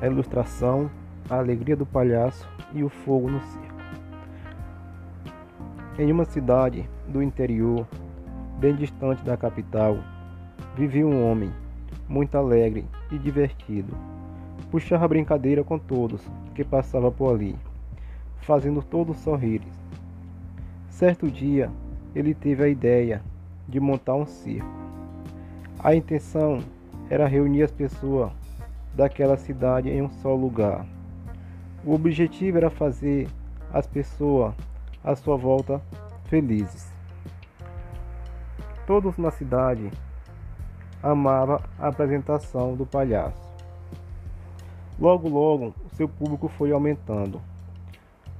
a ilustração, a alegria do palhaço e o fogo no circo. Em uma cidade do interior, bem distante da capital, vivia um homem muito alegre e divertido. Puxava brincadeira com todos que passava por ali, fazendo todos sorrir. Certo dia, ele teve a ideia de montar um circo. A intenção era reunir as pessoas daquela cidade em um só lugar. O objetivo era fazer as pessoas à sua volta felizes. Todos na cidade amavam a apresentação do palhaço. Logo, logo, seu público foi aumentando.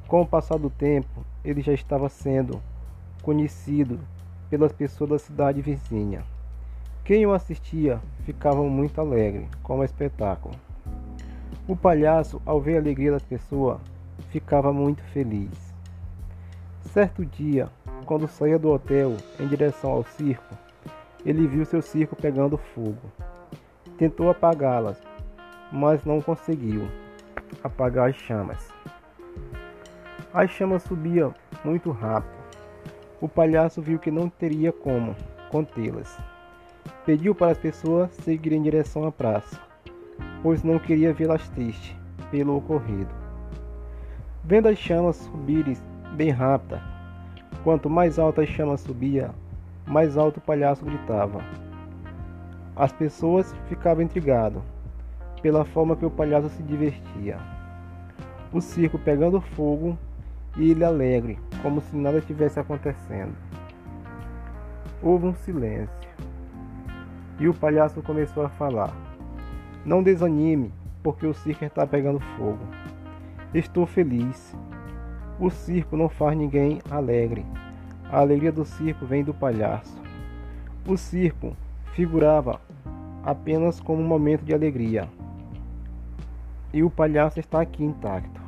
Com o passar do tempo, ele já estava sendo conhecido pelas pessoas da cidade vizinha. Quem o assistia ficava muito alegre com o espetáculo. O palhaço, ao ver a alegria das pessoas, ficava muito feliz. Certo dia, quando saía do hotel em direção ao circo, ele viu seu circo pegando fogo. Tentou apagá-las, mas não conseguiu apagar as chamas. As chamas subiam muito rápido. O palhaço viu que não teria como contê-las. Pediu para as pessoas seguirem em direção à praça pois não queria vê-las tristes pelo ocorrido. Vendo as chamas subirem bem rápida, quanto mais alta as chamas subia, mais alto o palhaço gritava. As pessoas ficavam intrigadas pela forma que o palhaço se divertia. O circo pegando fogo e ele alegre, como se nada tivesse acontecendo. Houve um silêncio e o palhaço começou a falar. Não desanime, porque o circo está pegando fogo. Estou feliz. O circo não faz ninguém alegre. A alegria do circo vem do palhaço. O circo figurava apenas como um momento de alegria. E o palhaço está aqui intacto.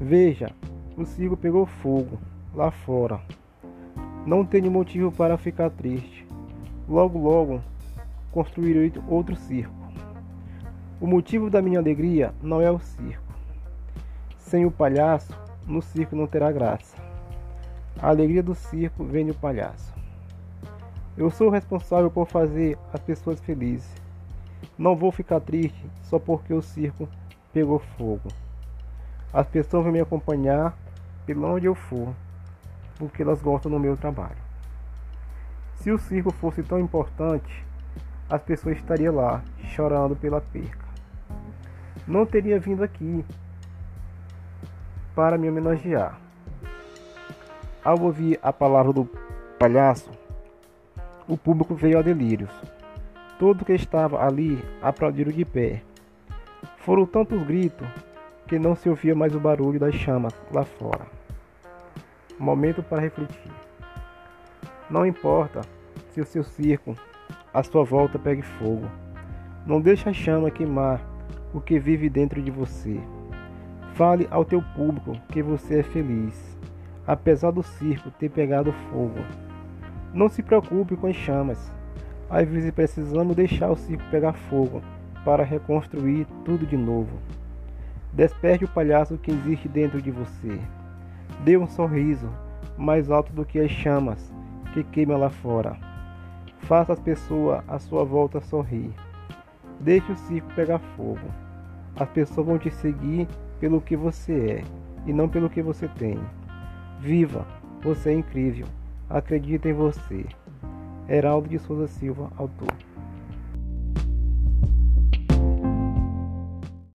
Veja, o circo pegou fogo lá fora. Não tenho motivo para ficar triste. Logo, logo construirei outro circo. O motivo da minha alegria não é o circo. Sem o palhaço, no circo não terá graça. A alegria do circo vem do palhaço. Eu sou responsável por fazer as pessoas felizes. Não vou ficar triste só porque o circo pegou fogo. As pessoas vão me acompanhar pelo onde eu for, porque elas gostam do meu trabalho. Se o circo fosse tão importante, as pessoas estariam lá chorando pela perca não teria vindo aqui para me homenagear. Ao ouvir a palavra do palhaço, o público veio a delírios. Todo que estava ali aplaudiram de pé. Foram tantos gritos que não se ouvia mais o barulho das chamas lá fora. Momento para refletir. Não importa se o seu circo à sua volta pegue fogo. Não deixe a chama queimar o que vive dentro de você. Fale ao teu público que você é feliz, apesar do circo ter pegado fogo. Não se preocupe com as chamas. Às vezes precisamos deixar o circo pegar fogo para reconstruir tudo de novo. Desperte o palhaço que existe dentro de você. Dê um sorriso mais alto do que as chamas que queimam lá fora. Faça as pessoas à sua volta sorrir. Deixe o circo pegar fogo. As pessoas vão te seguir pelo que você é e não pelo que você tem. Viva! Você é incrível. Acredita em você. Heraldo de Souza Silva, autor.